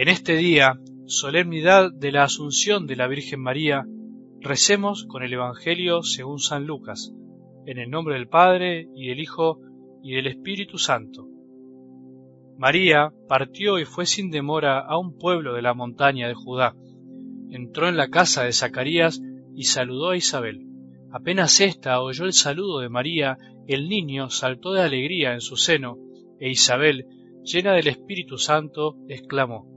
En este día, solemnidad de la Asunción de la Virgen María, recemos con el Evangelio según San Lucas, en el nombre del Padre y del Hijo y del Espíritu Santo. María partió y fue sin demora a un pueblo de la montaña de Judá. Entró en la casa de Zacarías y saludó a Isabel. Apenas ésta oyó el saludo de María, el niño saltó de alegría en su seno, e Isabel, llena del Espíritu Santo, exclamó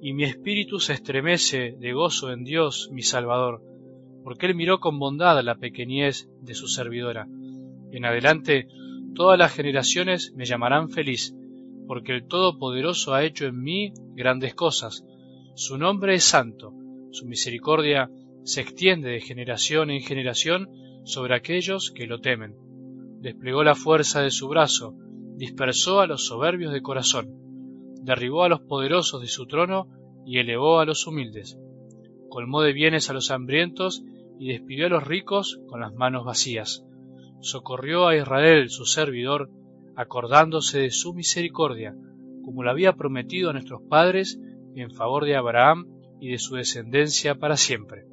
y mi espíritu se estremece de gozo en Dios mi Salvador, porque Él miró con bondad la pequeñez de su servidora. En adelante todas las generaciones me llamarán feliz, porque el Todopoderoso ha hecho en mí grandes cosas. Su nombre es santo, su misericordia se extiende de generación en generación sobre aquellos que lo temen. Desplegó la fuerza de su brazo, dispersó a los soberbios de corazón derribó a los poderosos de su trono y elevó a los humildes. Colmó de bienes a los hambrientos y despidió a los ricos con las manos vacías. Socorrió a Israel, su servidor, acordándose de su misericordia, como lo había prometido a nuestros padres, en favor de Abraham y de su descendencia para siempre.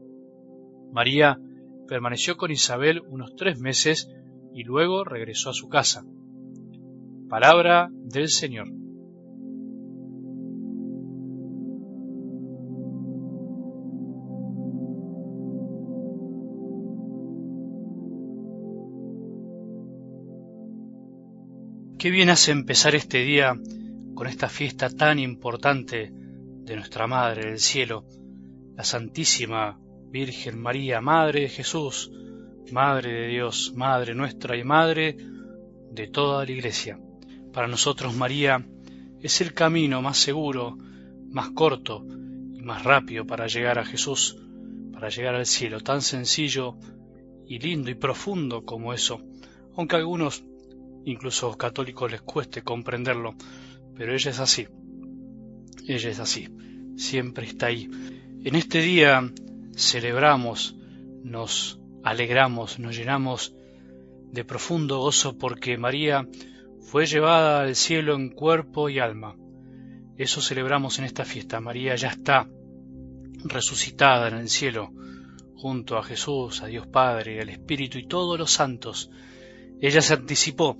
María permaneció con Isabel unos tres meses y luego regresó a su casa. Palabra del Señor. Qué bien hace empezar este día con esta fiesta tan importante de nuestra Madre del Cielo, la Santísima Virgen María, Madre de Jesús, Madre de Dios, Madre nuestra y Madre de toda la Iglesia. Para nosotros María es el camino más seguro, más corto y más rápido para llegar a Jesús, para llegar al cielo, tan sencillo y lindo y profundo como eso, aunque algunos incluso católicos les cueste comprenderlo, pero ella es así. Ella es así, siempre está ahí. En este día celebramos, nos alegramos, nos llenamos de profundo gozo porque María fue llevada al cielo en cuerpo y alma. Eso celebramos en esta fiesta. María ya está resucitada en el cielo, junto a Jesús, a Dios Padre, al Espíritu y todos los santos ella se anticipó,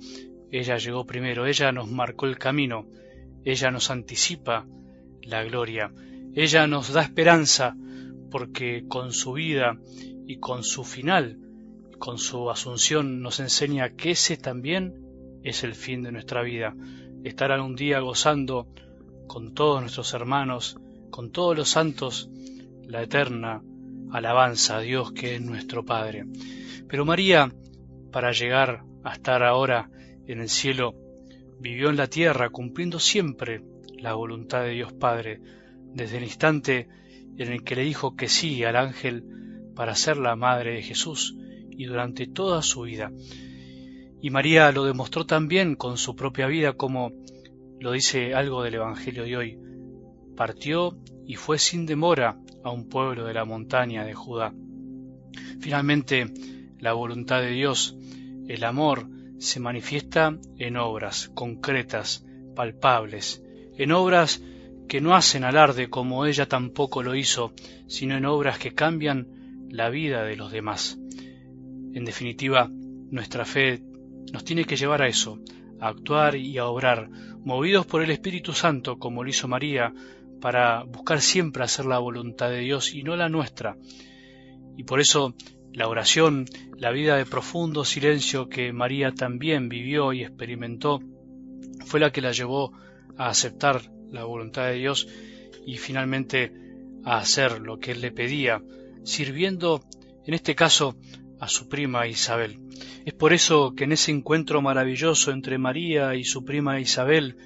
ella llegó primero, ella nos marcó el camino, ella nos anticipa la gloria, ella nos da esperanza porque con su vida y con su final, con su asunción nos enseña que ese también es el fin de nuestra vida, estar un día gozando con todos nuestros hermanos, con todos los santos, la eterna alabanza a Dios que es nuestro Padre. Pero María para llegar a estar ahora en el cielo, vivió en la tierra cumpliendo siempre la voluntad de Dios Padre, desde el instante en el que le dijo que sí al ángel para ser la madre de Jesús y durante toda su vida. Y María lo demostró también con su propia vida como lo dice algo del Evangelio de hoy. Partió y fue sin demora a un pueblo de la montaña de Judá. Finalmente, la voluntad de Dios, el amor, se manifiesta en obras concretas, palpables, en obras que no hacen alarde como ella tampoco lo hizo, sino en obras que cambian la vida de los demás. En definitiva, nuestra fe nos tiene que llevar a eso, a actuar y a obrar, movidos por el Espíritu Santo, como lo hizo María, para buscar siempre hacer la voluntad de Dios y no la nuestra. Y por eso la oración, la vida de profundo silencio que María también vivió y experimentó, fue la que la llevó a aceptar la voluntad de Dios y finalmente a hacer lo que Él le pedía, sirviendo, en este caso, a su prima Isabel. Es por eso que en ese encuentro maravilloso entre María y su prima Isabel,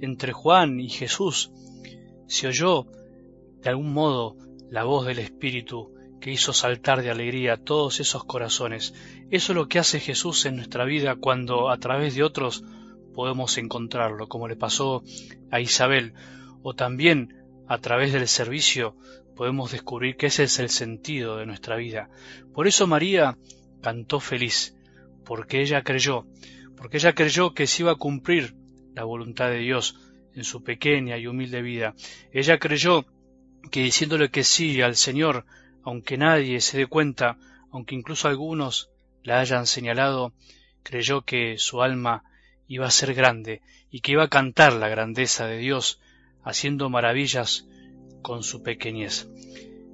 entre Juan y Jesús, se oyó, de algún modo, la voz del Espíritu que hizo saltar de alegría todos esos corazones. Eso es lo que hace Jesús en nuestra vida cuando a través de otros podemos encontrarlo, como le pasó a Isabel, o también a través del servicio podemos descubrir que ese es el sentido de nuestra vida. Por eso María cantó feliz, porque ella creyó, porque ella creyó que se iba a cumplir la voluntad de Dios en su pequeña y humilde vida. Ella creyó que diciéndole que sí al Señor, aunque nadie se dé cuenta, aunque incluso algunos la hayan señalado, creyó que su alma iba a ser grande y que iba a cantar la grandeza de Dios, haciendo maravillas con su pequeñez.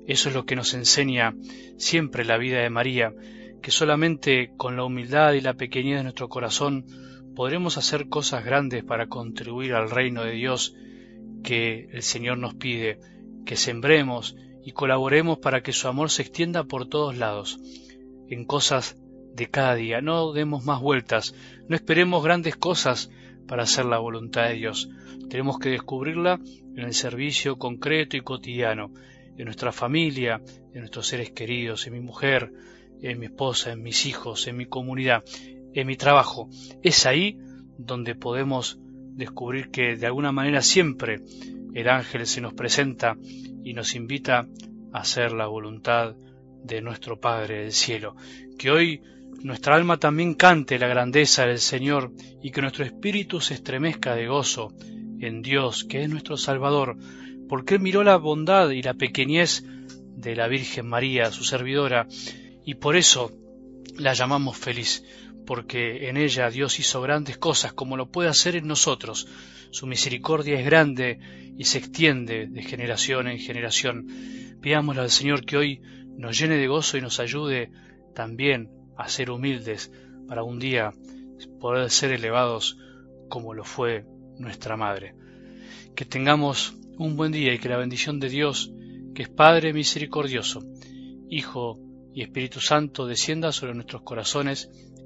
Eso es lo que nos enseña siempre la vida de María, que solamente con la humildad y la pequeñez de nuestro corazón podremos hacer cosas grandes para contribuir al reino de Dios que el Señor nos pide, que sembremos y colaboremos para que su amor se extienda por todos lados, en cosas de cada día. No demos más vueltas, no esperemos grandes cosas para hacer la voluntad de Dios. Tenemos que descubrirla en el servicio concreto y cotidiano, en nuestra familia, en nuestros seres queridos, en mi mujer, en mi esposa, en mis hijos, en mi comunidad, en mi trabajo. Es ahí donde podemos descubrir que de alguna manera siempre el ángel se nos presenta y nos invita a hacer la voluntad de nuestro Padre del cielo. Que hoy nuestra alma también cante la grandeza del Señor y que nuestro espíritu se estremezca de gozo en Dios, que es nuestro Salvador, porque Él miró la bondad y la pequeñez de la Virgen María, su servidora, y por eso la llamamos feliz, porque en ella Dios hizo grandes cosas como lo puede hacer en nosotros. Su misericordia es grande y se extiende de generación en generación. Pidámosle al Señor que hoy nos llene de gozo y nos ayude también a ser humildes para un día poder ser elevados como lo fue nuestra Madre. Que tengamos un buen día y que la bendición de Dios, que es Padre misericordioso, Hijo y Espíritu Santo, descienda sobre nuestros corazones